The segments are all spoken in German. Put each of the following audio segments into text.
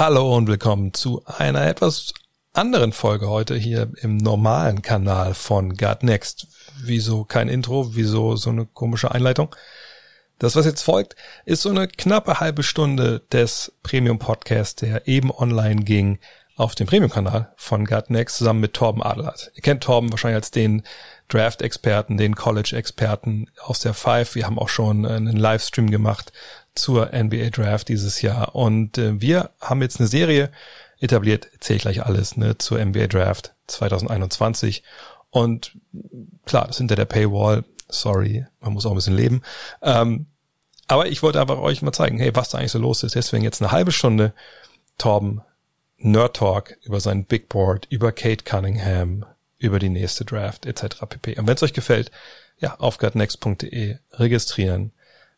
Hallo und willkommen zu einer etwas anderen Folge heute hier im normalen Kanal von God Next. Wieso kein Intro? Wieso so eine komische Einleitung? Das, was jetzt folgt, ist so eine knappe halbe Stunde des Premium Podcasts, der eben online ging auf dem Premium-Kanal von God Next zusammen mit Torben Adelhardt. Ihr kennt Torben wahrscheinlich als den Draft-Experten, den College-Experten aus der Five. Wir haben auch schon einen Livestream gemacht zur NBA Draft dieses Jahr. Und äh, wir haben jetzt eine Serie etabliert, erzähle ich gleich alles, ne, zur NBA Draft 2021. Und klar, das ist hinter der Paywall. Sorry, man muss auch ein bisschen leben. Ähm, aber ich wollte einfach euch mal zeigen, hey, was da eigentlich so los ist. Deswegen jetzt eine halbe Stunde Torben Nerd Talk über sein Big Board, über Kate Cunningham, über die nächste Draft etc. pp. Und wenn es euch gefällt, ja, auf gutnext.de registrieren,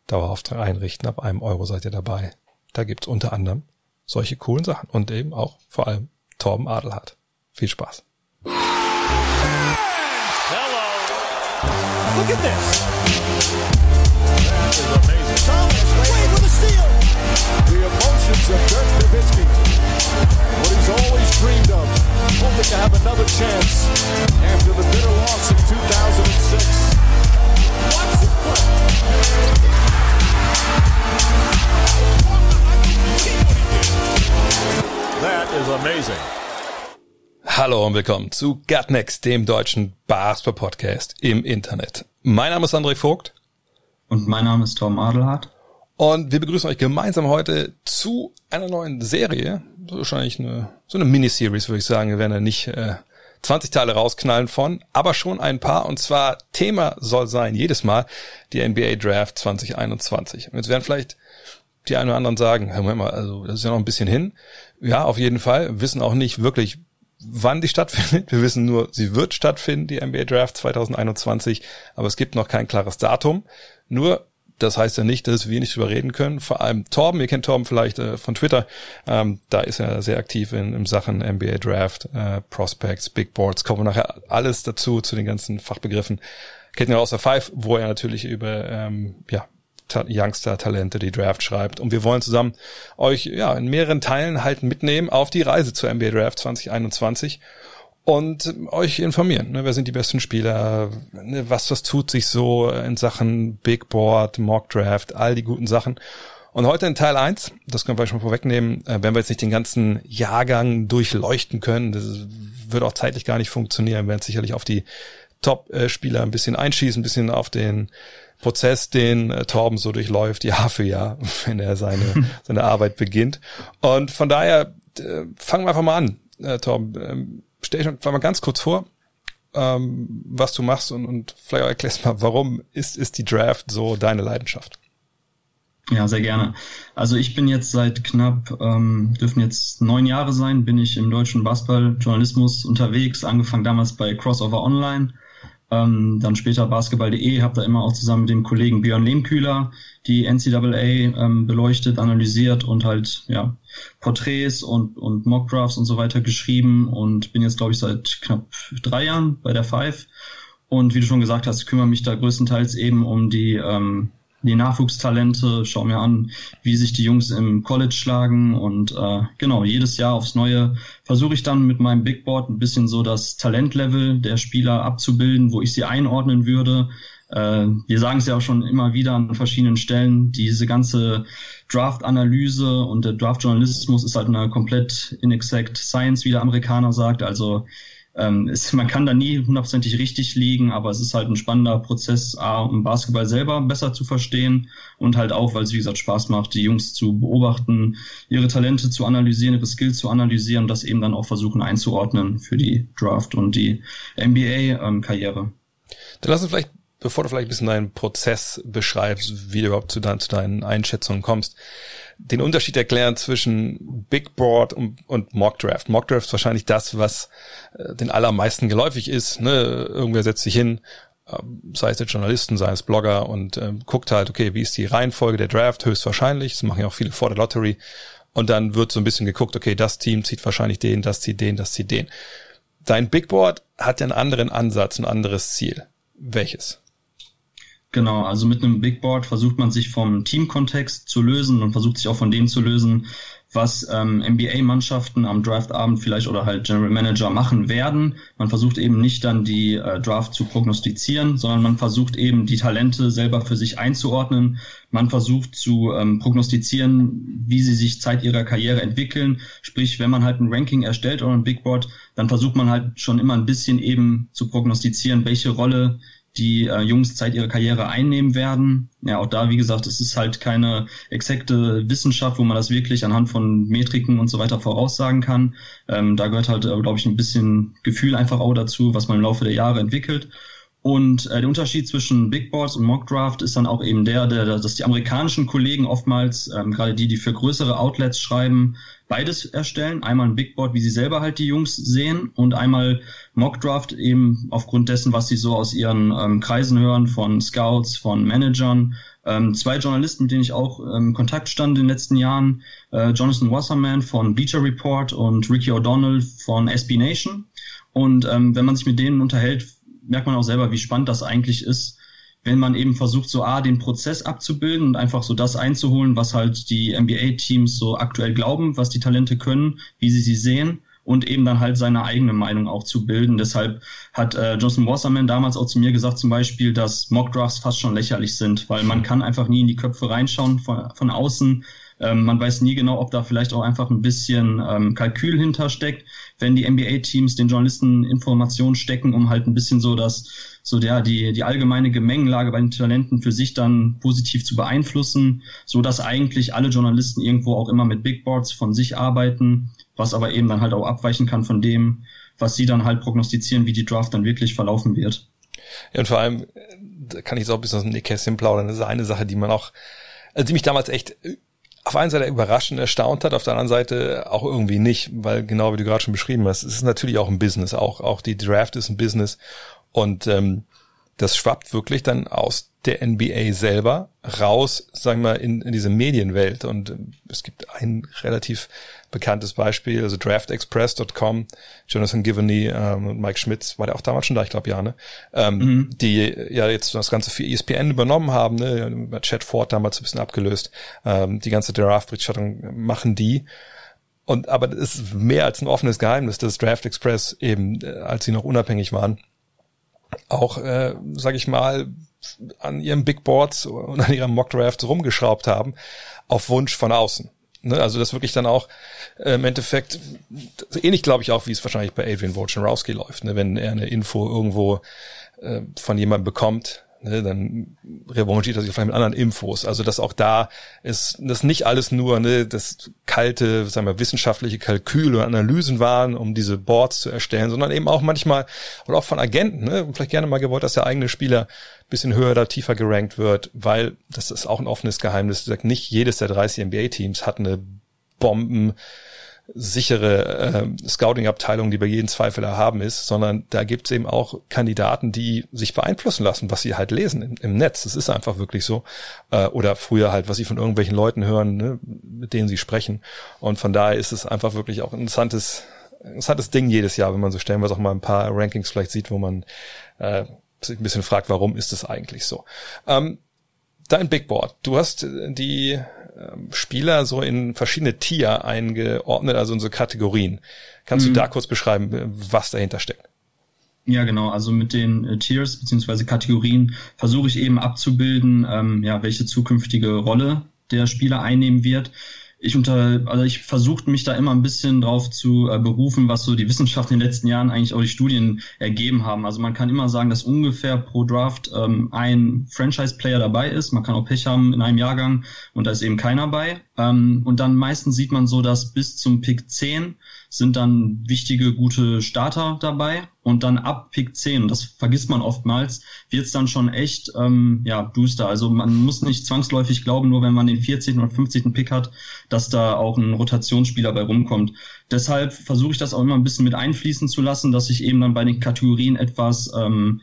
Dauerauftrag einrichten. Ab einem Euro seid ihr dabei. Da gibt's unter anderem solche coolen Sachen und eben auch vor allem Torben Adelhardt. Viel Spaß. Hello. Look at this. That is amazing. Thomas Wade with a steal. The emotions of Dirk Nowitzki. What he's always dreamed of. Hoping to have another chance after the bitter loss in 2006. Watch the That is amazing. Hallo und willkommen zu Gutnext, dem deutschen Basketball-Podcast im Internet. Mein Name ist André Vogt. Und mein Name ist Tom Adelhardt. Und wir begrüßen euch gemeinsam heute zu einer neuen Serie. Wahrscheinlich eine, so eine Miniseries, würde ich sagen. Wir werden ja nicht äh, 20 Teile rausknallen von, aber schon ein paar. Und zwar Thema soll sein jedes Mal die NBA Draft 2021. Und jetzt werden vielleicht die einen oder anderen sagen, Moment mal, also das ist ja noch ein bisschen hin. Ja, auf jeden Fall. Wissen auch nicht wirklich, wann die stattfindet. Wir wissen nur, sie wird stattfinden, die NBA Draft 2021, aber es gibt noch kein klares Datum. Nur, das heißt ja nicht, dass wir nicht drüber reden können. Vor allem Torben, ihr kennt Torben vielleicht äh, von Twitter, ähm, da ist er sehr aktiv in, in Sachen NBA Draft, äh, Prospects, Big Boards, kommen wir nachher alles dazu, zu den ganzen Fachbegriffen. Kennt ihr aus der Five, wo er natürlich über ähm, ja, Youngster-Talente, die Draft schreibt. Und wir wollen zusammen euch ja in mehreren Teilen halt mitnehmen auf die Reise zur NBA Draft 2021 und euch informieren. Ne, wer sind die besten Spieler? Ne, was, was tut sich so in Sachen Big Board, Mock Draft, all die guten Sachen. Und heute in Teil 1, das können wir schon vorwegnehmen, äh, wenn wir jetzt nicht den ganzen Jahrgang durchleuchten können, das wird auch zeitlich gar nicht funktionieren, wir werden sicherlich auf die Top-Spieler ein bisschen einschießen, ein bisschen auf den Prozess, den äh, Torben so durchläuft, Jahr für Jahr, wenn er seine, seine Arbeit beginnt. Und von daher äh, fangen wir einfach mal an, äh, Torben. Ähm, stell dich mal ganz kurz vor, ähm, was du machst und, und vielleicht auch erklärst mal, warum ist, ist die Draft so deine Leidenschaft? Ja, sehr gerne. Also ich bin jetzt seit knapp, ähm, dürfen jetzt neun Jahre sein, bin ich im deutschen Basketballjournalismus unterwegs, angefangen damals bei Crossover Online, ähm, dann später basketball.de, habe da immer auch zusammen mit dem Kollegen Björn Lehmkühler die NCAA ähm, beleuchtet, analysiert und halt ja Porträts und, und Mockdrafts und so weiter geschrieben und bin jetzt, glaube ich, seit knapp drei Jahren bei der Five. Und wie du schon gesagt hast, kümmere mich da größtenteils eben um die ähm, die Nachwuchstalente, schau mir an, wie sich die Jungs im College schlagen und äh, genau, jedes Jahr aufs Neue versuche ich dann mit meinem Big Board ein bisschen so das Talentlevel der Spieler abzubilden, wo ich sie einordnen würde. Äh, wir sagen es ja auch schon immer wieder an verschiedenen Stellen, diese ganze Draft-Analyse und der Draft-Journalismus ist halt eine komplett inexact Science, wie der Amerikaner sagt. Also ähm, es, man kann da nie hundertprozentig richtig liegen, aber es ist halt ein spannender Prozess, A, um Basketball selber besser zu verstehen und halt auch, weil es wie gesagt Spaß macht, die Jungs zu beobachten, ihre Talente zu analysieren, ihre Skills zu analysieren und das eben dann auch versuchen einzuordnen für die Draft und die NBA-Karriere. Ähm, dann lass uns vielleicht bevor du vielleicht ein bisschen deinen Prozess beschreibst, wie du überhaupt zu, dein, zu deinen Einschätzungen kommst, den Unterschied erklären zwischen Big Board und, und Mock Draft. Mock Draft ist wahrscheinlich das, was äh, den allermeisten geläufig ist. Ne? Irgendwer setzt sich hin, äh, sei es der Journalisten, sei es Blogger und äh, guckt halt, okay, wie ist die Reihenfolge der Draft? Höchstwahrscheinlich. Das machen ja auch viele vor der Lottery. Und dann wird so ein bisschen geguckt, okay, das Team zieht wahrscheinlich den, das zieht den, das zieht den. Dein Big Board hat ja einen anderen Ansatz, ein anderes Ziel. Welches? Genau, also mit einem Big Board versucht man sich vom Teamkontext zu lösen und versucht sich auch von dem zu lösen, was ähm, NBA-Mannschaften am Draftabend vielleicht oder halt General Manager machen werden. Man versucht eben nicht dann die äh, Draft zu prognostizieren, sondern man versucht eben die Talente selber für sich einzuordnen. Man versucht zu ähm, prognostizieren, wie sie sich Zeit ihrer Karriere entwickeln. Sprich, wenn man halt ein Ranking erstellt oder ein Big Board, dann versucht man halt schon immer ein bisschen eben zu prognostizieren, welche Rolle die äh, Jungs Zeit ihrer Karriere einnehmen werden. Ja, auch da, wie gesagt, es ist halt keine exakte Wissenschaft, wo man das wirklich anhand von Metriken und so weiter voraussagen kann. Ähm, da gehört halt, äh, glaube ich, ein bisschen Gefühl einfach auch dazu, was man im Laufe der Jahre entwickelt. Und äh, der Unterschied zwischen Big Boards und Mock Draft ist dann auch eben der, der dass die amerikanischen Kollegen oftmals, ähm, gerade die, die für größere Outlets schreiben, beides erstellen. Einmal ein Big Board, wie sie selber halt die Jungs sehen und einmal Mock Draft eben aufgrund dessen, was sie so aus ihren ähm, Kreisen hören, von Scouts, von Managern. Ähm, zwei Journalisten, mit denen ich auch ähm, Kontakt stand in den letzten Jahren, äh, Jonathan Wasserman von Bleacher Report und Ricky O'Donnell von SB Nation. Und ähm, wenn man sich mit denen unterhält, merkt man auch selber, wie spannend das eigentlich ist, wenn man eben versucht, so A, den Prozess abzubilden und einfach so das einzuholen, was halt die NBA-Teams so aktuell glauben, was die Talente können, wie sie sie sehen und eben dann halt seine eigene Meinung auch zu bilden. Deshalb hat äh, Johnson Wasserman damals auch zu mir gesagt zum Beispiel, dass Mockdrafts fast schon lächerlich sind, weil man kann einfach nie in die Köpfe reinschauen von, von außen. Ähm, man weiß nie genau, ob da vielleicht auch einfach ein bisschen ähm, Kalkül hintersteckt, wenn die NBA-Teams den Journalisten Informationen stecken, um halt ein bisschen so das, so der, die, die allgemeine Gemengenlage bei den Talenten für sich dann positiv zu beeinflussen, so dass eigentlich alle Journalisten irgendwo auch immer mit Big Boards von sich arbeiten, was aber eben dann halt auch abweichen kann von dem, was sie dann halt prognostizieren, wie die Draft dann wirklich verlaufen wird. Ja, und vor allem, da kann ich so ein bisschen aus dem Nähkästchen plaudern, das ist eine Sache, die man auch, also die mich damals echt auf einer Seite überraschend erstaunt hat, auf der anderen Seite auch irgendwie nicht, weil genau wie du gerade schon beschrieben hast, es ist natürlich auch ein Business, auch, auch die Draft ist ein Business. Und ähm, das schwappt wirklich dann aus der NBA selber raus, sagen wir, in, in diese Medienwelt. Und äh, es gibt ein relativ bekanntes Beispiel, also draftexpress.com, Jonathan Givney ähm, und Mike Schmitz, war der auch damals schon da, ich glaube ja, ne? Ähm, mhm. Die ja jetzt das Ganze für ESPN übernommen haben, ne? Chad Ford damals ein bisschen abgelöst. Ähm, die ganze Draft-Berichterstattung machen die. Und aber das ist mehr als ein offenes Geheimnis, dass Draft Express eben, äh, als sie noch unabhängig waren, auch, äh, sag ich mal, an ihren Big Boards und an ihrem Mock Draft rumgeschraubt haben, auf Wunsch von außen. Ne? Also das wirklich dann auch äh, im Endeffekt, ähnlich glaube ich auch, wie es wahrscheinlich bei Adrian Wojnarowski läuft, ne? wenn er eine Info irgendwo äh, von jemandem bekommt, ne, dann revanchiert er sich vielleicht mit anderen Infos. Also dass auch da ist, das nicht alles nur ne, das kalte, sagen wir, wissenschaftliche Kalkül und Analysen waren, um diese Boards zu erstellen, sondern eben auch manchmal oder auch von Agenten, ne, vielleicht gerne mal gewollt, dass der eigene Spieler bisschen höher oder tiefer gerankt wird, weil das ist auch ein offenes Geheimnis. Nicht jedes der 30 NBA-Teams hat eine Bomben sichere äh, Scouting-Abteilung, die bei jedem Zweifel erhaben ist, sondern da gibt's eben auch Kandidaten, die sich beeinflussen lassen, was sie halt lesen im, im Netz. Das ist einfach wirklich so. Äh, oder früher halt, was sie von irgendwelchen Leuten hören, ne, mit denen sie sprechen. Und von daher ist es einfach wirklich auch ein interessantes, interessantes Ding jedes Jahr, wenn man so stellenweise auch mal ein paar Rankings vielleicht sieht, wo man äh, sich ein bisschen fragt, warum ist es eigentlich so. Ähm, dein Big Board. Du hast die ähm, Spieler so in verschiedene Tier eingeordnet, also in so Kategorien. Kannst mhm. du da kurz beschreiben, was dahinter steckt? Ja, genau. Also mit den äh, Tiers beziehungsweise Kategorien versuche ich eben abzubilden, ähm, ja, welche zukünftige Rolle der Spieler einnehmen wird ich unter, also ich versuchte mich da immer ein bisschen drauf zu äh, berufen, was so die Wissenschaft in den letzten Jahren eigentlich auch die Studien ergeben haben. Also man kann immer sagen, dass ungefähr pro Draft ähm, ein Franchise-Player dabei ist. Man kann auch Pech haben in einem Jahrgang und da ist eben keiner bei. Ähm, und dann meistens sieht man so, dass bis zum Pick 10 sind dann wichtige, gute Starter dabei. Und dann ab Pick 10, das vergisst man oftmals, wird es dann schon echt ähm, ja, Booster. Also man muss nicht zwangsläufig glauben, nur wenn man den 40. oder 50. Pick hat, dass da auch ein Rotationsspieler bei rumkommt. Deshalb versuche ich das auch immer ein bisschen mit einfließen zu lassen, dass ich eben dann bei den Kategorien etwas ähm,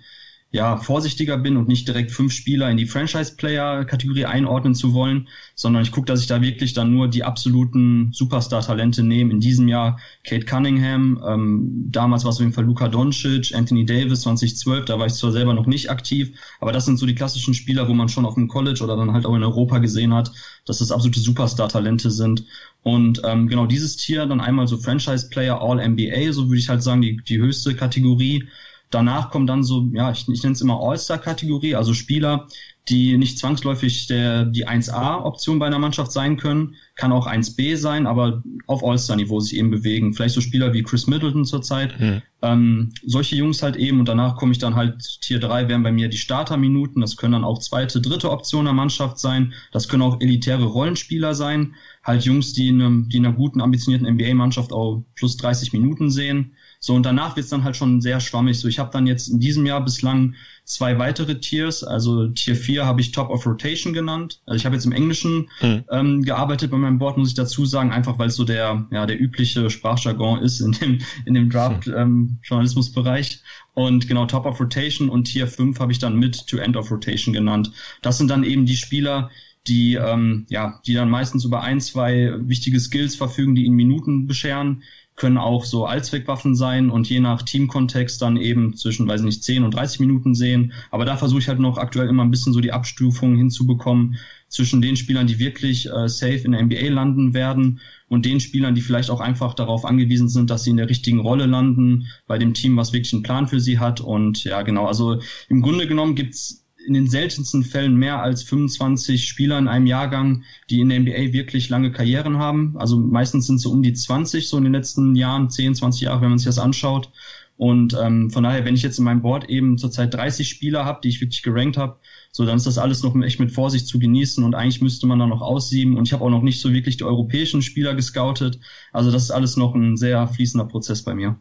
ja, vorsichtiger bin und nicht direkt fünf Spieler in die Franchise-Player-Kategorie einordnen zu wollen, sondern ich gucke, dass ich da wirklich dann nur die absoluten Superstar-Talente nehme. In diesem Jahr Kate Cunningham, ähm, damals war es auf jeden Fall Luka Doncic, Anthony Davis 2012, da war ich zwar selber noch nicht aktiv, aber das sind so die klassischen Spieler, wo man schon auf dem College oder dann halt auch in Europa gesehen hat, dass das absolute Superstar-Talente sind. Und ähm, genau dieses Tier, dann einmal so Franchise-Player All-NBA, so würde ich halt sagen, die, die höchste Kategorie. Danach kommt dann so, ja, ich, ich nenne es immer All-Star-Kategorie, also Spieler, die nicht zwangsläufig der, die 1A-Option bei einer Mannschaft sein können, kann auch 1B sein, aber auf All-Star-Niveau sich eben bewegen. Vielleicht so Spieler wie Chris Middleton zurzeit. Hm. Ähm, solche Jungs halt eben und danach komme ich dann halt, Tier 3 wären bei mir die Starterminuten, das können dann auch zweite, dritte Option der Mannschaft sein, das können auch elitäre Rollenspieler sein, halt Jungs, die in, einem, die in einer guten, ambitionierten NBA-Mannschaft auch plus 30 Minuten sehen. So, und danach wird's dann halt schon sehr schwammig. So, ich habe dann jetzt in diesem Jahr bislang zwei weitere Tiers. Also Tier 4 habe ich Top of Rotation genannt. Also ich habe jetzt im Englischen mhm. ähm, gearbeitet bei meinem Board, muss ich dazu sagen, einfach weil es so der, ja, der übliche Sprachjargon ist in dem, in dem Draft-Journalismusbereich. Mhm. Ähm, und genau, Top of Rotation und Tier 5 habe ich dann Mid to End of Rotation genannt. Das sind dann eben die Spieler, die ähm, ja, die dann meistens über ein, zwei wichtige Skills verfügen, die ihnen Minuten bescheren, können auch so Allzweckwaffen sein und je nach Teamkontext dann eben zwischen, weiß nicht, 10 und 30 Minuten sehen. Aber da versuche ich halt noch aktuell immer ein bisschen so die Abstufung hinzubekommen zwischen den Spielern, die wirklich äh, safe in der NBA landen werden und den Spielern, die vielleicht auch einfach darauf angewiesen sind, dass sie in der richtigen Rolle landen, bei dem Team, was wirklich einen Plan für sie hat. Und ja, genau, also im Grunde genommen gibt's in den seltensten Fällen mehr als 25 Spieler in einem Jahrgang, die in der NBA wirklich lange Karrieren haben. Also meistens sind es so um die 20 so in den letzten Jahren, 10, 20 Jahre, wenn man sich das anschaut. Und ähm, von daher, wenn ich jetzt in meinem Board eben zurzeit 30 Spieler habe, die ich wirklich gerankt habe, so dann ist das alles noch echt mit Vorsicht zu genießen und eigentlich müsste man da noch aussieben. Und ich habe auch noch nicht so wirklich die europäischen Spieler gescoutet. Also das ist alles noch ein sehr fließender Prozess bei mir.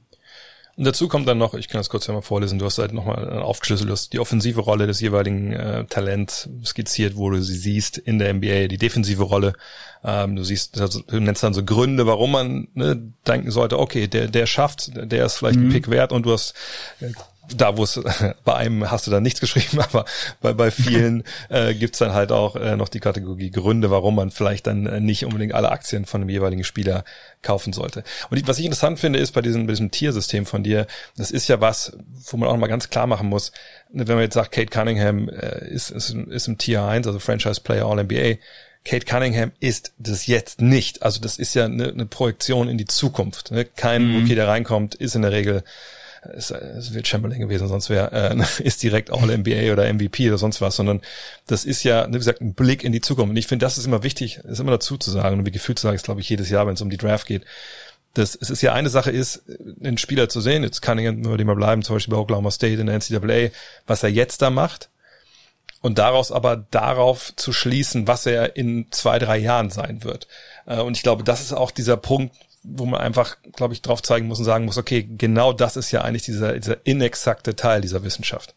Und dazu kommt dann noch, ich kann das kurz ja mal vorlesen, du hast halt nochmal aufgeschlüsselt, du hast die offensive Rolle des jeweiligen äh, Talents skizziert, wo du sie siehst in der NBA, die defensive Rolle. Ähm, du siehst, also, du nennst dann so Gründe, warum man ne, denken sollte, okay, der, der schafft, der ist vielleicht mhm. ein Pick wert und du hast äh, da wo es bei einem hast du dann nichts geschrieben, aber bei, bei vielen äh, gibt's dann halt auch äh, noch die Kategorie Gründe, warum man vielleicht dann äh, nicht unbedingt alle Aktien von dem jeweiligen Spieler kaufen sollte. Und was ich interessant finde, ist bei diesem, bei diesem Tiersystem von dir, das ist ja was, wo man auch mal ganz klar machen muss, wenn man jetzt sagt, Kate Cunningham äh, ist, ist, ist im Tier 1, also Franchise Player All NBA, Kate Cunningham ist das jetzt nicht. Also das ist ja eine, eine Projektion in die Zukunft. Ne? Kein mhm. Rookie, der reinkommt, ist in der Regel es, es wird Chamberlain gewesen, sonst wäre äh, ist direkt All NBA oder MVP oder sonst was, sondern das ist ja, wie gesagt, ein Blick in die Zukunft. Und ich finde, das ist immer wichtig, ist immer dazu zu sagen und wie gefühlt zu sagen, ist glaube ich jedes Jahr, wenn es um die Draft geht. Das, es ist ja eine Sache ist, einen Spieler zu sehen, jetzt kann ich nur dem mal bleiben, zum Beispiel bei Oklahoma State in der NCAA, was er jetzt da macht, und daraus aber darauf zu schließen, was er in zwei, drei Jahren sein wird. Äh, und ich glaube, das ist auch dieser Punkt, wo man einfach, glaube ich, drauf zeigen muss und sagen muss, okay, genau das ist ja eigentlich dieser, dieser inexakte Teil dieser Wissenschaft.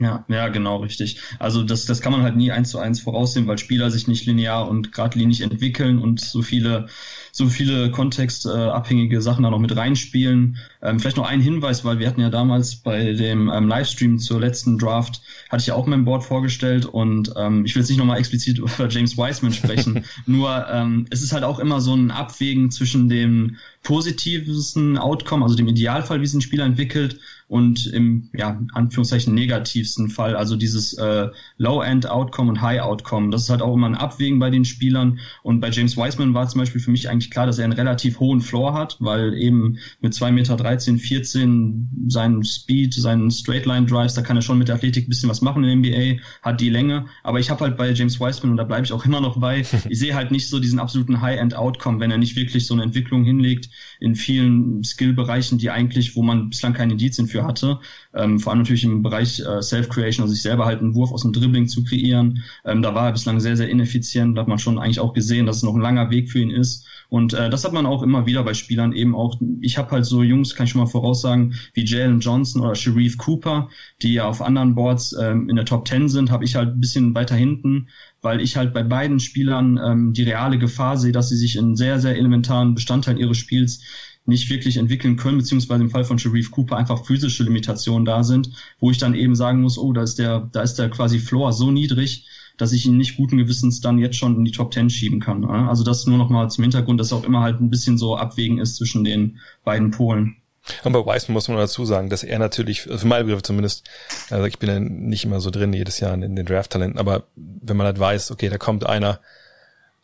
Ja, ja, genau, richtig. Also das, das kann man halt nie eins zu eins voraussehen, weil Spieler sich nicht linear und geradlinig entwickeln und so viele so viele kontextabhängige Sachen da noch mit reinspielen. Ähm, vielleicht noch ein Hinweis, weil wir hatten ja damals bei dem ähm, Livestream zur letzten Draft, hatte ich ja auch mein Board vorgestellt und ähm, ich will jetzt nicht nochmal explizit über James Wiseman sprechen, nur ähm, es ist halt auch immer so ein Abwägen zwischen dem positivsten Outcome, also dem Idealfall, wie es ein Spieler entwickelt, und im, ja, Anführungszeichen negativsten Fall, also dieses äh, Low-End-Outcome und High-Outcome. Das ist halt auch immer ein Abwägen bei den Spielern. Und bei James Wiseman war zum Beispiel für mich eigentlich klar, dass er einen relativ hohen Floor hat, weil eben mit 2,13 Meter, 13, 14 seinen Speed, seinen Straight-Line-Drives, da kann er schon mit der Athletik ein bisschen was machen in der NBA, hat die Länge. Aber ich habe halt bei James Wiseman, und da bleibe ich auch immer noch bei, ich sehe halt nicht so diesen absoluten High-End-Outcome, wenn er nicht wirklich so eine Entwicklung hinlegt in vielen Skill-Bereichen, die eigentlich, wo man bislang keine Indizien für hatte. Ähm, vor allem natürlich im Bereich äh, Self-Creation, also sich selber halt einen Wurf aus dem Dribbling zu kreieren. Ähm, da war er bislang sehr, sehr ineffizient. Da hat man schon eigentlich auch gesehen, dass es noch ein langer Weg für ihn ist. Und äh, das hat man auch immer wieder bei Spielern eben auch. Ich habe halt so Jungs, kann ich schon mal voraussagen, wie Jalen Johnson oder Sharif Cooper, die ja auf anderen Boards ähm, in der Top 10 sind, habe ich halt ein bisschen weiter hinten, weil ich halt bei beiden Spielern ähm, die reale Gefahr sehe, dass sie sich in sehr, sehr elementaren Bestandteilen ihres Spiels nicht wirklich entwickeln können, beziehungsweise im Fall von Sharif Cooper einfach physische Limitationen da sind, wo ich dann eben sagen muss, oh, da ist der, da ist der quasi Floor so niedrig, dass ich ihn nicht guten Gewissens dann jetzt schon in die Top Ten schieben kann. Also das nur noch mal zum Hintergrund, dass auch immer halt ein bisschen so abwägen ist zwischen den beiden Polen. Und bei Wiseman muss man dazu sagen, dass er natürlich, für meine Begriffe zumindest, also ich bin ja nicht immer so drin jedes Jahr in den Draft-Talenten, aber wenn man halt weiß, okay, da kommt einer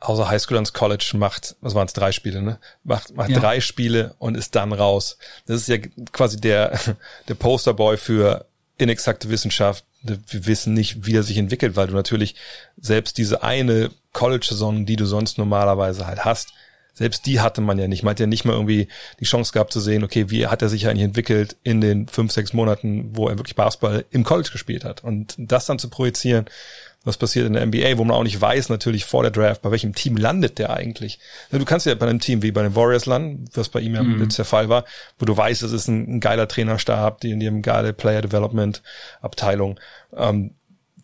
außer Highschool ans College, macht, was waren es, drei Spiele, ne? Macht, macht ja. drei Spiele und ist dann raus. Das ist ja quasi der, der Posterboy für inexakte Wissenschaft, wir wissen nicht, wie er sich entwickelt, weil du natürlich selbst diese eine College-Saison, die du sonst normalerweise halt hast, selbst die hatte man ja nicht. Man hat ja nicht mal irgendwie die Chance gehabt zu sehen, okay, wie hat er sich eigentlich entwickelt in den fünf, sechs Monaten, wo er wirklich Basketball im College gespielt hat. Und das dann zu projizieren, was passiert in der NBA, wo man auch nicht weiß natürlich vor der Draft, bei welchem Team landet der eigentlich. Du kannst ja bei einem Team wie bei den Warriors landen, was bei ihm ja mhm. jetzt der Fall war, wo du weißt, es ist ein, ein geiler Trainerstab, die in ihrem geile Player Development Abteilung. Ähm,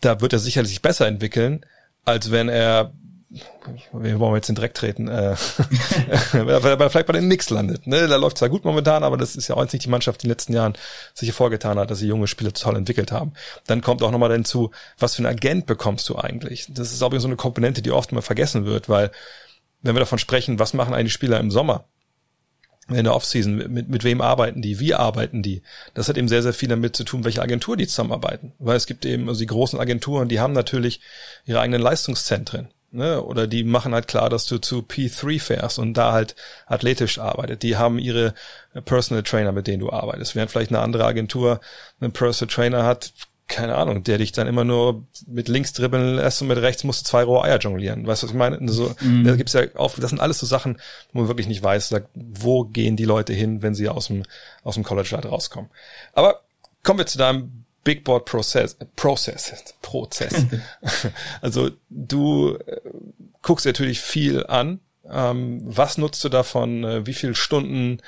da wird er sicherlich sich besser entwickeln, als wenn er wir wollen jetzt den Dreck treten, äh, weil er vielleicht bei den Knicks landet. Ne? Da läuft zwar gut momentan, aber das ist ja auch nicht die Mannschaft, die in den letzten Jahren sich hervorgetan hat, dass sie junge Spieler toll entwickelt haben. Dann kommt auch nochmal hinzu, was für ein Agent bekommst du eigentlich? Das ist auch so eine Komponente, die oft mal vergessen wird, weil wenn wir davon sprechen, was machen eigentlich Spieler im Sommer? in der Offseason, mit, mit wem arbeiten die, wie arbeiten die. Das hat eben sehr, sehr viel damit zu tun, welche Agentur die zusammenarbeiten. Weil es gibt eben, also die großen Agenturen, die haben natürlich ihre eigenen Leistungszentren ne? Oder die machen halt klar, dass du zu P3 fährst und da halt athletisch arbeitet. Die haben ihre Personal Trainer, mit denen du arbeitest. Während vielleicht eine andere Agentur einen Personal Trainer hat, keine Ahnung, der dich dann immer nur mit links dribbeln lässt und mit rechts musst du zwei rohe Eier jonglieren. Weißt du, was ich meine? So, mm. Da gibt's ja auch, das sind alles so Sachen, wo man wirklich nicht weiß, wo gehen die Leute hin, wenn sie aus dem, aus dem College halt rauskommen. Aber kommen wir zu deinem Big Board Process, Process, Prozess. also du äh, guckst natürlich viel an. Ähm, was nutzt du davon? Äh, wie viele Stunden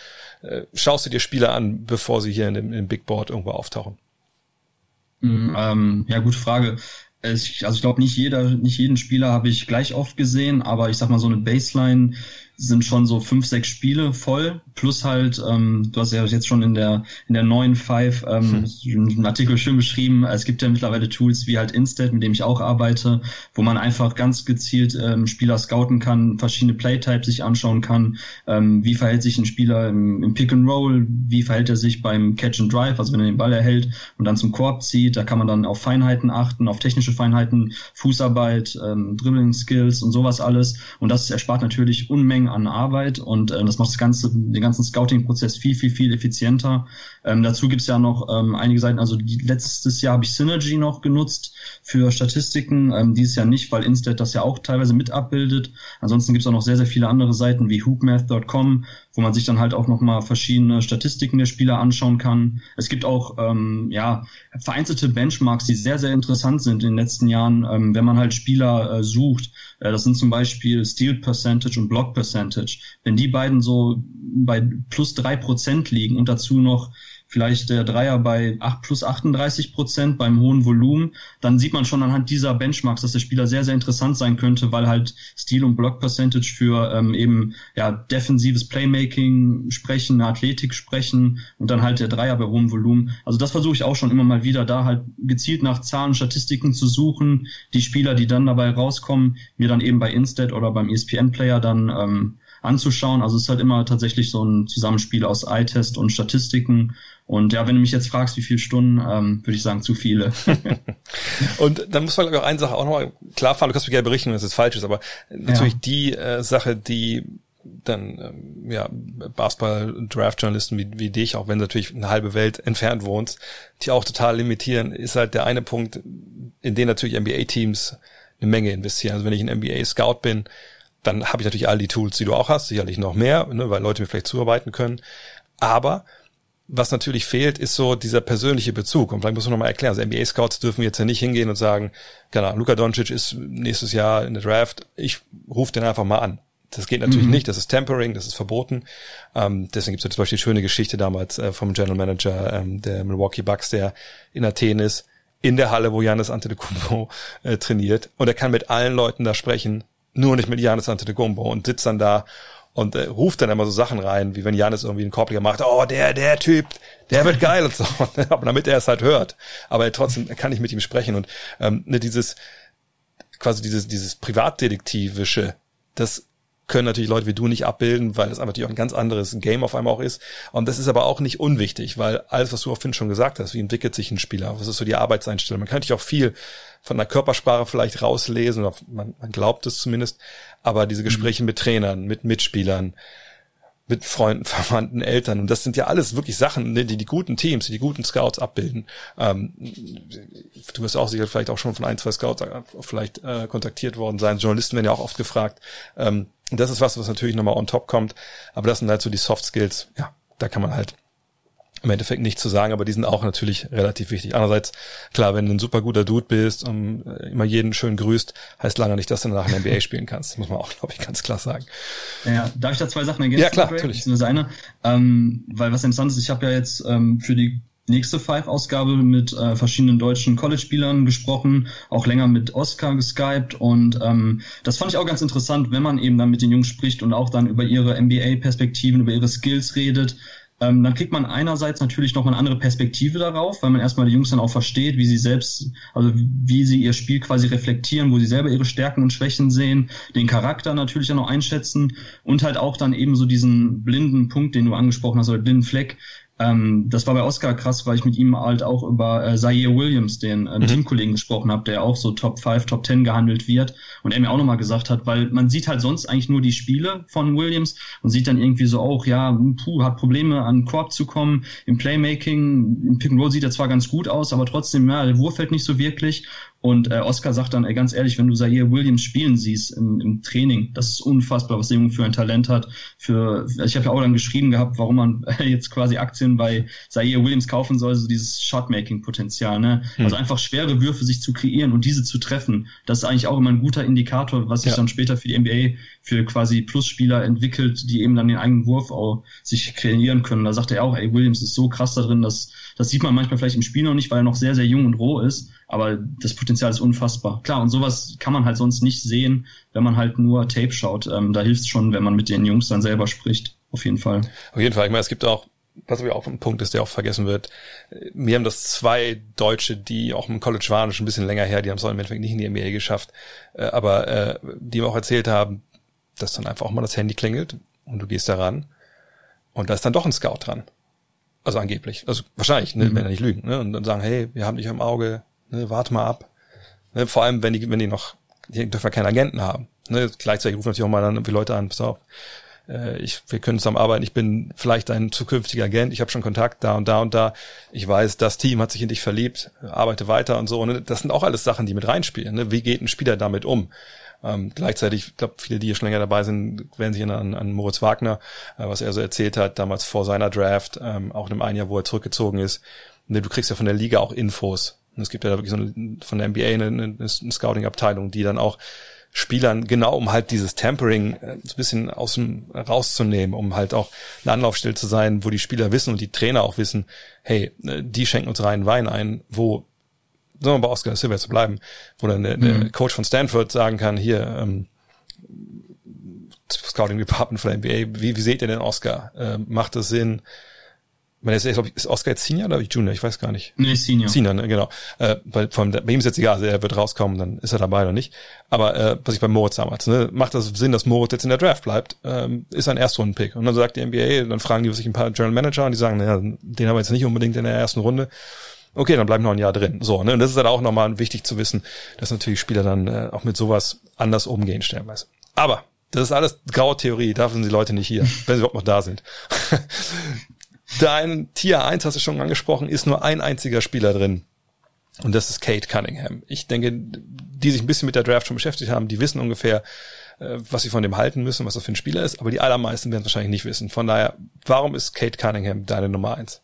äh, schaust du dir Spiele an, bevor sie hier in dem, in Big Board irgendwo auftauchen? Mm, ähm, ja, gute Frage. Ich, also ich glaube, nicht jeder, nicht jeden Spieler habe ich gleich oft gesehen, aber ich sag mal so eine Baseline sind schon so fünf, sechs Spiele voll, plus halt, ähm, du hast ja jetzt schon in der in der neuen Five ähm, hm. einen Artikel schön beschrieben, es gibt ja mittlerweile Tools wie halt Instat, mit dem ich auch arbeite, wo man einfach ganz gezielt ähm, Spieler scouten kann, verschiedene Playtypes sich anschauen kann, ähm, wie verhält sich ein Spieler im, im Pick and Roll, wie verhält er sich beim Catch and Drive, also wenn er den Ball erhält und dann zum Korb zieht, da kann man dann auf Feinheiten achten, auf technische Feinheiten, Fußarbeit, ähm, Dribbling Skills und sowas alles. Und das erspart natürlich Unmengen an Arbeit und äh, das macht das ganze, den ganzen Scouting-Prozess viel, viel, viel effizienter. Ähm, dazu gibt's ja noch ähm, einige Seiten, also die, letztes Jahr habe ich Synergy noch genutzt für Statistiken, ähm, dieses Jahr nicht, weil Instat das ja auch teilweise mit abbildet. Ansonsten gibt's auch noch sehr, sehr viele andere Seiten wie hoopmath.com, wo man sich dann halt auch nochmal verschiedene Statistiken der Spieler anschauen kann. Es gibt auch ähm, ja vereinzelte Benchmarks, die sehr, sehr interessant sind in den letzten Jahren, ähm, wenn man halt Spieler äh, sucht. Äh, das sind zum Beispiel Steal Percentage und Block Percentage. Wenn die beiden so bei plus drei Prozent liegen und dazu noch vielleicht der Dreier bei 8 plus 38 Prozent beim hohen Volumen, dann sieht man schon anhand dieser Benchmarks, dass der Spieler sehr, sehr interessant sein könnte, weil halt Stil und Block Percentage für ähm, eben ja defensives Playmaking sprechen, Athletik sprechen und dann halt der Dreier bei hohem Volumen. Also das versuche ich auch schon immer mal wieder, da halt gezielt nach Zahlen, Statistiken zu suchen, die Spieler, die dann dabei rauskommen, mir dann eben bei Instat oder beim ESPN Player dann ähm, anzuschauen. Also es ist halt immer tatsächlich so ein Zusammenspiel aus Eye-Test und Statistiken. Und ja, wenn du mich jetzt fragst, wie viele Stunden, ähm, würde ich sagen, zu viele. und dann muss man glaube ich auch eine Sache auch nochmal klar fahren, du kannst mich gerne berichten, wenn es falsch ist, aber natürlich ja. die äh, Sache, die dann ähm, ja Basketball-Draft-Journalisten wie, wie dich, auch wenn du natürlich eine halbe Welt entfernt wohnst, die auch total limitieren, ist halt der eine Punkt, in den natürlich NBA-Teams eine Menge investieren. Also wenn ich ein NBA-Scout bin, dann habe ich natürlich all die Tools, die du auch hast, sicherlich noch mehr, ne, weil Leute mir vielleicht zuarbeiten können. Aber was natürlich fehlt, ist so dieser persönliche Bezug. Und vielleicht muss man nochmal erklären, also NBA-Scouts dürfen jetzt ja nicht hingehen und sagen, genau, Luka Doncic ist nächstes Jahr in der Draft, ich rufe den einfach mal an. Das geht natürlich mhm. nicht, das ist Tempering, das ist verboten. Ähm, deswegen gibt es zum Beispiel die schöne Geschichte damals äh, vom General Manager ähm, der Milwaukee Bucks, der in Athen ist, in der Halle, wo Janis Antetokounmpo äh, trainiert. Und er kann mit allen Leuten da sprechen, nur nicht mit Janis Antetokounmpo und sitzt dann da und äh, ruft dann immer so Sachen rein, wie wenn Janis irgendwie einen Korbleger macht, oh, der, der Typ, der wird geil und so, aber damit er es halt hört. Aber trotzdem kann ich mit ihm sprechen. Und ähm, ne, dieses, quasi dieses, dieses Privatdetektivische, das können natürlich Leute wie du nicht abbilden, weil das einfach natürlich auch ein ganz anderes Game auf einmal auch ist. Und das ist aber auch nicht unwichtig, weil alles, was du auf Finn schon gesagt hast, wie entwickelt sich ein Spieler, was ist so die Arbeitseinstellung. Man kann natürlich auch viel von der Körpersprache vielleicht rauslesen, oder man, man glaubt es zumindest, aber diese Gespräche mhm. mit Trainern, mit Mitspielern, mit Freunden, Verwandten, Eltern. Und das sind ja alles wirklich Sachen, die die guten Teams, die die guten Scouts abbilden. Ähm, du wirst auch sicher vielleicht auch schon von ein, zwei Scouts äh, vielleicht äh, kontaktiert worden sein. Journalisten werden ja auch oft gefragt. Ähm, das ist was, was natürlich nochmal on top kommt. Aber das sind halt so die Soft Skills. Ja, da kann man halt im Endeffekt nichts zu sagen, aber die sind auch natürlich relativ wichtig. Andererseits, klar, wenn du ein super guter Dude bist und äh, immer jeden schön grüßt, heißt lange nicht, dass du danach in der NBA spielen kannst. Das muss man auch, glaube ich, ganz klar sagen. Ja, darf ich da zwei Sachen ergänzen? Ja, klar, natürlich. Das eine, ähm, weil was interessant ist, ich habe ja jetzt ähm, für die nächste Five-Ausgabe mit äh, verschiedenen deutschen College-Spielern gesprochen, auch länger mit Oscar geskypt und ähm, das fand ich auch ganz interessant, wenn man eben dann mit den Jungs spricht und auch dann über ihre NBA-Perspektiven, über ihre Skills redet, ähm, dann kriegt man einerseits natürlich noch eine andere Perspektive darauf, weil man erstmal die Jungs dann auch versteht, wie sie selbst, also wie sie ihr Spiel quasi reflektieren, wo sie selber ihre Stärken und Schwächen sehen, den Charakter natürlich auch noch einschätzen und halt auch dann eben so diesen blinden Punkt, den du angesprochen hast, oder blinden Fleck, ähm, das war bei Oscar krass, weil ich mit ihm halt auch über äh, Zaire Williams, den äh, mhm. Teamkollegen, gesprochen habe, der auch so Top 5, Top 10 gehandelt wird. Und er mir auch nochmal gesagt hat, weil man sieht halt sonst eigentlich nur die Spiele von Williams und sieht dann irgendwie so auch, ja, puh, hat Probleme an Korb zu kommen, im Playmaking, im Pick and Roll sieht er zwar ganz gut aus, aber trotzdem, ja, der Wurf fällt nicht so wirklich. Und äh, Oscar sagt dann, ey, ganz ehrlich, wenn du Zaire Williams spielen siehst im, im Training, das ist unfassbar, was der Junge für ein Talent hat. Für, ich habe ja auch dann geschrieben gehabt, warum man jetzt quasi Aktien bei Zaire Williams kaufen soll, so dieses Shotmaking-Potenzial. Ne? Hm. Also einfach schwere Würfe sich zu kreieren und diese zu treffen. Das ist eigentlich auch immer ein guter Indikator, was sich ja. dann später für die NBA für quasi Plusspieler entwickelt, die eben dann den eigenen Wurf auch sich kreieren können. Da sagt er auch, ey, Williams ist so krass da drin, dass das sieht man manchmal vielleicht im Spiel noch nicht, weil er noch sehr, sehr jung und roh ist. Aber das Potenzial ist unfassbar. Klar, und sowas kann man halt sonst nicht sehen, wenn man halt nur Tape schaut. Ähm, da hilft es schon, wenn man mit den Jungs dann selber spricht. Auf jeden Fall. Auf jeden Fall. Ich meine, es gibt auch was aber auch ein Punkt ist, der auch vergessen wird. Mir haben das zwei Deutsche, die auch im College waren, schon ein bisschen länger her, die haben es auch im Endeffekt nicht in die NBA geschafft, äh, aber äh, die mir auch erzählt haben, dass dann einfach auch mal das Handy klingelt und du gehst da ran und da ist dann doch ein Scout dran. Also angeblich. Also wahrscheinlich, ne, mhm. wenn er nicht lügen. Ne? Und dann sagen, hey, wir haben dich im Auge, ne, warte mal ab. Ne? Vor allem, wenn die, wenn die noch, die dürfen ja keinen Agenten haben. Ne? Gleichzeitig rufen natürlich auch mal dann die Leute an, pass auf, äh, ich, wir können zusammen arbeiten, ich bin vielleicht ein zukünftiger Agent, ich habe schon Kontakt da und da und da, ich weiß, das Team hat sich in dich verliebt, arbeite weiter und so. Ne? Das sind auch alles Sachen, die mit reinspielen. Ne? Wie geht ein Spieler damit um? Ähm, gleichzeitig, ich glaube, viele, die hier schon länger dabei sind, werden sich an, an Moritz Wagner, äh, was er so erzählt hat, damals vor seiner Draft, ähm, auch in einem ein Jahr, wo er zurückgezogen ist. Ne, du kriegst ja von der Liga auch Infos. Und es gibt ja da wirklich so eine, von der NBA eine, eine, eine Scouting-Abteilung, die dann auch Spielern genau um halt dieses Tampering äh, so ein bisschen aus dem rauszunehmen, um halt auch eine Anlaufstelle zu sein, wo die Spieler wissen und die Trainer auch wissen, hey, äh, die schenken uns reinen Wein ein, wo sagen wir bei Oscar Silver zu bleiben, wo dann der, der mhm. Coach von Stanford sagen kann, hier, ähm, Scouting Department von der NBA, wie, wie seht ihr denn Oscar? Ähm, macht das Sinn? Ich meine, ist, ist, ist Oscar jetzt Senior oder Junior? Ich weiß gar nicht. Nee, Senior. Senior, ne, genau. Äh, bei, von, bei ihm ist jetzt egal, also er wird rauskommen, dann ist er dabei oder nicht. Aber äh, was ich bei Moritz damals, ne, macht das Sinn, dass Moritz jetzt in der Draft bleibt? Ähm, ist ein Erstrunden-Pick. Und dann sagt die NBA, dann fragen die sich ein paar General Manager und die sagen, naja, den haben wir jetzt nicht unbedingt in der ersten Runde okay, dann bleiben noch ein Jahr drin. So, ne? Und das ist halt auch nochmal wichtig zu wissen, dass natürlich Spieler dann äh, auch mit sowas anders umgehen stellenweise. Aber das ist alles graue Theorie, dafür sind die Leute nicht hier, wenn sie überhaupt noch da sind. Dein Tier 1 hast du schon angesprochen, ist nur ein einziger Spieler drin. Und das ist Kate Cunningham. Ich denke, die sich ein bisschen mit der Draft schon beschäftigt haben, die wissen ungefähr, äh, was sie von dem halten müssen, was das für ein Spieler ist, aber die allermeisten werden es wahrscheinlich nicht wissen. Von daher, warum ist Kate Cunningham deine Nummer eins?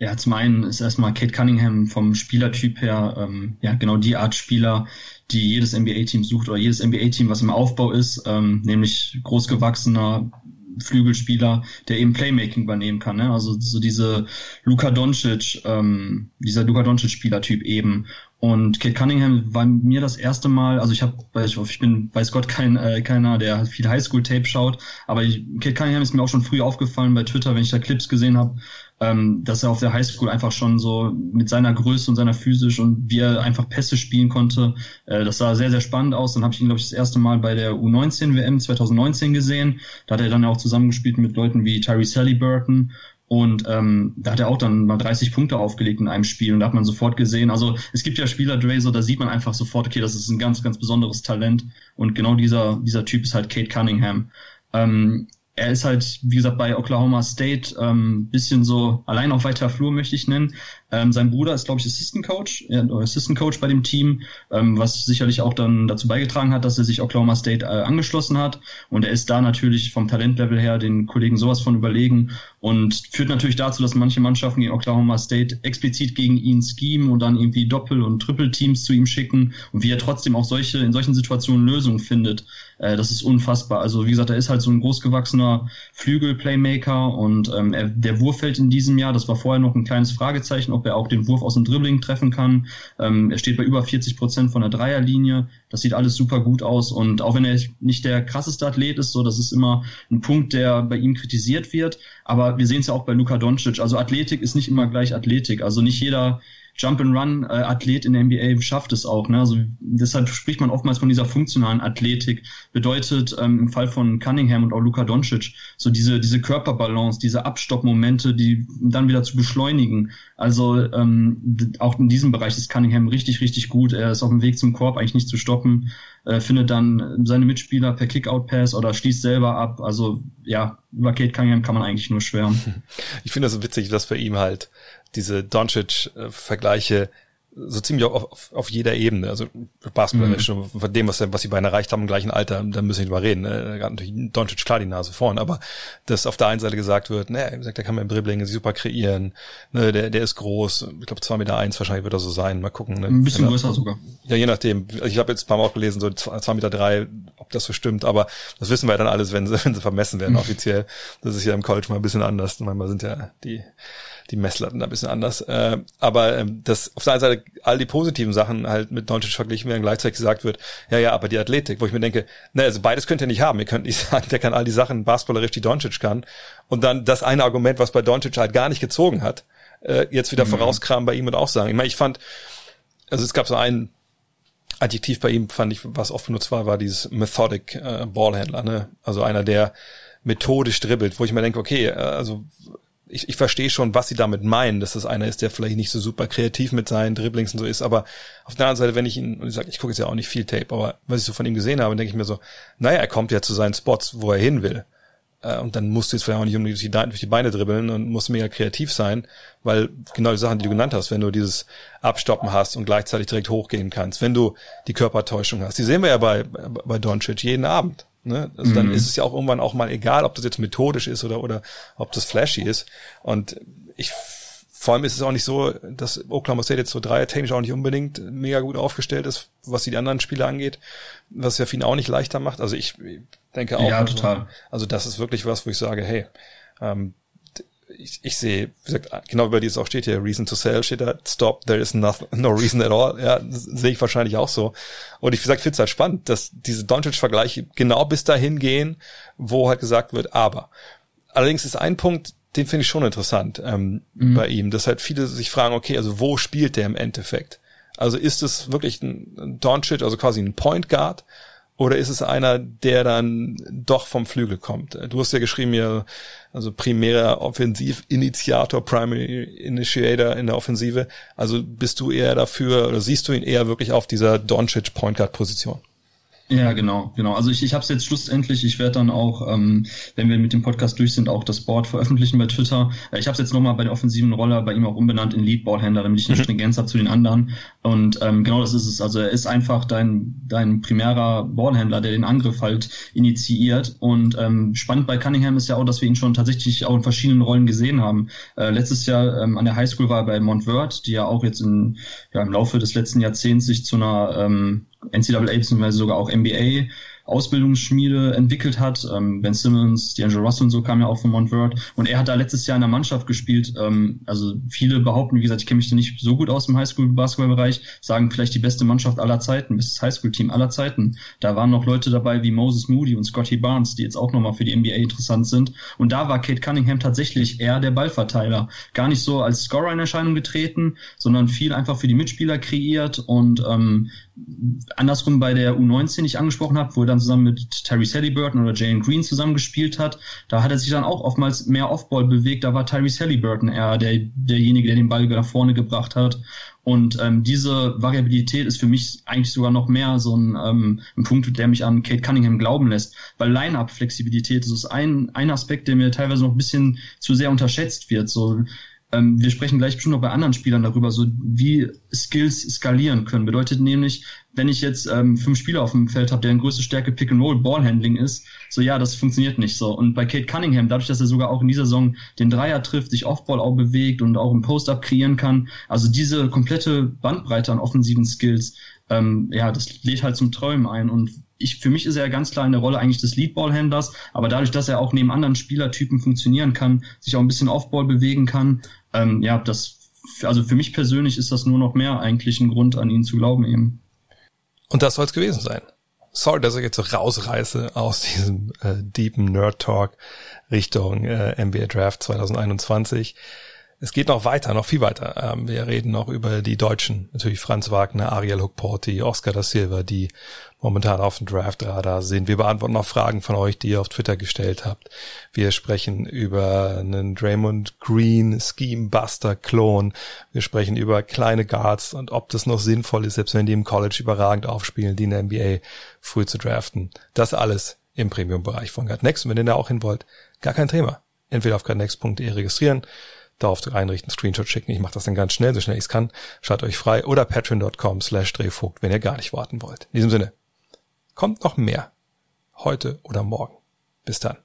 Ja, zum einen ist erstmal Kate Cunningham vom Spielertyp her, ähm, ja, genau die Art Spieler, die jedes NBA-Team sucht oder jedes NBA-Team, was im Aufbau ist, ähm, nämlich großgewachsener Flügelspieler, der eben Playmaking übernehmen kann. Ne? Also so diese Luka Doncic, ähm, dieser Luka Doncic-Spielertyp eben. Und Kate Cunningham war mir das erste Mal, also ich habe, ich bin, weiß Gott, kein äh, keiner, der viel Highschool-Tape schaut, aber ich, Kate Cunningham ist mir auch schon früh aufgefallen bei Twitter, wenn ich da Clips gesehen habe, ähm, dass er auf der Highschool einfach schon so mit seiner Größe und seiner Physisch und wie er einfach Pässe spielen konnte, äh, das sah sehr, sehr spannend aus. Dann habe ich ihn, glaube ich, das erste Mal bei der U19 WM 2019 gesehen. Da hat er dann auch zusammengespielt mit Leuten wie Tyrese Halliburton und ähm, da hat er auch dann mal 30 Punkte aufgelegt in einem Spiel und da hat man sofort gesehen, also es gibt ja Spieler, so da sieht man einfach sofort, okay, das ist ein ganz, ganz besonderes Talent und genau dieser, dieser Typ ist halt Kate Cunningham. Ähm, er ist halt, wie gesagt, bei Oklahoma State ähm, bisschen so allein auf weiter Flur, möchte ich nennen. Ähm, sein Bruder ist, glaube ich, Assistant Coach, ja, Assistant Coach bei dem Team, ähm, was sicherlich auch dann dazu beigetragen hat, dass er sich Oklahoma State äh, angeschlossen hat. Und er ist da natürlich vom Talentlevel her den Kollegen sowas von überlegen und führt natürlich dazu, dass manche Mannschaften gegen Oklahoma State explizit gegen ihn schemen und dann irgendwie Doppel- und Triple-Teams zu ihm schicken und wie er trotzdem auch solche in solchen Situationen Lösungen findet. Äh, das ist unfassbar. Also wie gesagt, er ist halt so ein großgewachsener Flügel-Playmaker und ähm, er, der Wurf fällt in diesem Jahr, das war vorher noch ein kleines Fragezeichen, ob er auch den Wurf aus dem Dribbling treffen kann. Ähm, er steht bei über 40 Prozent von der Dreierlinie. Das sieht alles super gut aus. Und auch wenn er nicht der krasseste Athlet ist, so, das ist immer ein Punkt, der bei ihm kritisiert wird. Aber wir sehen es ja auch bei Luka Doncic. Also Athletik ist nicht immer gleich Athletik. Also nicht jeder Jump-and-Run-Athlet in der NBA schafft es auch. Ne? Also deshalb spricht man oftmals von dieser funktionalen Athletik. Bedeutet ähm, im Fall von Cunningham und auch Luka Doncic so diese diese Körperbalance, diese Abstoppmomente, die dann wieder zu beschleunigen. Also ähm, auch in diesem Bereich ist Cunningham richtig richtig gut. Er ist auf dem Weg zum Korb eigentlich nicht zu stoppen. Äh, findet dann seine Mitspieler per Kick-Out-Pass oder schließt selber ab. Also ja, über Kate Cunningham kann man eigentlich nur schwärmen. Ich finde das so witzig, dass bei ihm halt diese Doncic-Vergleiche so ziemlich auf, auf, auf jeder Ebene. Also Basketball mhm. schon von dem, was, was die beiden erreicht haben im gleichen Alter, da müssen wir nicht drüber reden. Ne? Da hat natürlich Doncic klar die Nase vorn, aber dass auf der einen Seite gesagt wird, ne, wie gesagt, der kann beim Dribbling super kreieren, ne, der, der ist groß, ich glaube zwei Meter eins wahrscheinlich wird er so sein. Mal gucken. Ne? Ein bisschen er, größer sogar. Ja, je nachdem. Ich habe jetzt ein paar Mal auch gelesen, so zwei Meter drei, ob das so stimmt, aber das wissen wir ja dann alles, wenn sie, wenn sie vermessen werden, mhm. offiziell. Das ist ja im College mal ein bisschen anders. Manchmal sind ja die die Messlatten da ein bisschen anders. Äh, aber ähm, das auf der einen Seite all die positiven Sachen halt mit Doncic verglichen werden, gleichzeitig gesagt wird, ja, ja, aber die Athletik, wo ich mir denke, na, also beides könnt ihr nicht haben. Ihr könnt nicht sagen, der kann all die Sachen basketballerisch, die Doncic kann. Und dann das eine Argument, was bei Doncic halt gar nicht gezogen hat, äh, jetzt wieder mhm. vorauskramen bei ihm und auch sagen. Ich meine, ich fand, also es gab so ein Adjektiv bei ihm, fand ich, was oft benutzt war, war dieses Methodic äh, Ballhändler, ne? Also einer, der methodisch dribbelt, wo ich mir denke, okay, äh, also ich, ich verstehe schon, was sie damit meinen, dass das einer ist, der vielleicht nicht so super kreativ mit seinen Dribblings und so ist, aber auf der anderen Seite, wenn ich ihn, und ich sage, ich gucke jetzt ja auch nicht viel Tape, aber was ich so von ihm gesehen habe, denke ich mir so, naja, er kommt ja zu seinen Spots, wo er hin will. Äh, und dann musst du jetzt vielleicht auch nicht durch die, durch die Beine dribbeln und musst mega kreativ sein, weil genau die Sachen, die du genannt hast, wenn du dieses Abstoppen hast und gleichzeitig direkt hochgehen kannst, wenn du die Körpertäuschung hast, die sehen wir ja bei, bei Doncic jeden Abend. Ne? Also mhm. dann ist es ja auch irgendwann auch mal egal, ob das jetzt methodisch ist oder, oder ob das flashy ist. Und ich, vor allem ist es auch nicht so, dass Oklahoma State jetzt so technisch auch nicht unbedingt mega gut aufgestellt ist, was die anderen Spiele angeht, was ja für ihn auch nicht leichter macht. Also ich denke auch. Ja, total. Also, also das ist wirklich was, wo ich sage, hey, ähm, ich, ich sehe, wie gesagt, genau über dieses auch steht hier, Reason to Sell steht da, Stop, there is nothing, no reason at all. Ja, sehe ich wahrscheinlich auch so. Und ich, wie gesagt, finde es halt spannend, dass diese Doncic-Vergleiche genau bis dahin gehen, wo halt gesagt wird, aber. Allerdings ist ein Punkt, den finde ich schon interessant ähm, mhm. bei ihm, dass halt viele sich fragen, okay, also wo spielt der im Endeffekt? Also ist es wirklich ein Doncic, also quasi ein Point Guard, oder ist es einer, der dann doch vom Flügel kommt? Du hast ja geschrieben, ja, also primärer Offensivinitiator, Primary Initiator in der Offensive. Also bist du eher dafür oder siehst du ihn eher wirklich auf dieser Doncic Point Guard Position? Ja, genau, genau. Also ich, ich habe es jetzt schlussendlich, ich werde dann auch, ähm, wenn wir mit dem Podcast durch sind, auch das Board veröffentlichen bei Twitter. Äh, ich habe es jetzt nochmal bei der offensiven Roller bei ihm auch umbenannt in Lead Ballhändler, damit ich eine. Stringenz habe zu den anderen. Und ähm, genau das ist es. Also er ist einfach dein, dein primärer Ballhändler, der den Angriff halt initiiert. Und ähm, spannend bei Cunningham ist ja auch, dass wir ihn schon tatsächlich auch in verschiedenen Rollen gesehen haben. Äh, letztes Jahr ähm, an der Highschool war er bei Montverde, die ja auch jetzt in, ja, im Laufe des letzten Jahrzehnts sich zu einer ähm, NCAA bzw. sogar auch NBA Ausbildungsschmiede entwickelt hat. Ähm, ben Simmons, D'Angelo Russell und so kam ja auch von Montverde. Und er hat da letztes Jahr in der Mannschaft gespielt. Ähm, also viele behaupten, wie gesagt, ich kenne mich da nicht so gut aus im Highschool-Basketball-Bereich, sagen vielleicht die beste Mannschaft aller Zeiten, bestes Highschool-Team aller Zeiten. Da waren noch Leute dabei wie Moses Moody und Scotty Barnes, die jetzt auch nochmal für die NBA interessant sind. Und da war Kate Cunningham tatsächlich eher der Ballverteiler. Gar nicht so als Scorer in Erscheinung getreten, sondern viel einfach für die Mitspieler kreiert und ähm, andersrum bei der U19, die ich angesprochen habe, wo er dann zusammen mit Terry Halliburton oder Jalen Green zusammengespielt hat, da hat er sich dann auch oftmals mehr Offball bewegt. Da war Terry Halliburton eher der, derjenige, der den Ball nach vorne gebracht hat. Und ähm, diese Variabilität ist für mich eigentlich sogar noch mehr so ein, ähm, ein Punkt, der mich an Kate Cunningham glauben lässt. Weil Line-Up-Flexibilität ist ein, ein Aspekt, der mir teilweise noch ein bisschen zu sehr unterschätzt wird. So ähm, wir sprechen gleich bestimmt noch bei anderen Spielern darüber, so wie Skills skalieren können. Bedeutet nämlich, wenn ich jetzt ähm, fünf Spieler auf dem Feld habe, deren größte Stärke Pick and Roll Ballhandling ist, so ja, das funktioniert nicht so. Und bei Kate Cunningham, dadurch, dass er sogar auch in dieser Saison den Dreier trifft, sich Offball auch bewegt und auch im Post-Up kreieren kann, also diese komplette Bandbreite an offensiven Skills, ähm, ja, das lädt halt zum Träumen ein und ich, für mich ist er ganz klar in der Rolle eigentlich des Leadball-Händlers, aber dadurch, dass er auch neben anderen Spielertypen funktionieren kann, sich auch ein bisschen Offball bewegen kann, ähm, ja, das, also für mich persönlich ist das nur noch mehr eigentlich ein Grund, an ihn zu glauben eben. Und das soll es gewesen sein. Sorry, dass ich jetzt so rausreiße aus diesem äh, deepen Nerd Talk Richtung äh, NBA Draft 2021. Es geht noch weiter, noch viel weiter. Ähm, wir reden noch über die Deutschen. Natürlich Franz Wagner, Ariel Huckporti, Oscar da Silva, die momentan auf dem Draft-Radar sind. Wir beantworten noch Fragen von euch, die ihr auf Twitter gestellt habt. Wir sprechen über einen Draymond Green Scheme Buster Klon. Wir sprechen über kleine Guards und ob das noch sinnvoll ist, selbst wenn die im College überragend aufspielen, die in der NBA früh zu draften. Das alles im Premium-Bereich von Next. Und wenn ihr da auch hin wollt, gar kein Thema. Entweder auf gardnext.de registrieren darauf einrichten, Screenshot schicken. Ich mache das dann ganz schnell, so schnell ich es kann. Schaut euch frei oder patreon.com slash drehvogt, wenn ihr gar nicht warten wollt. In diesem Sinne, kommt noch mehr. Heute oder morgen. Bis dann.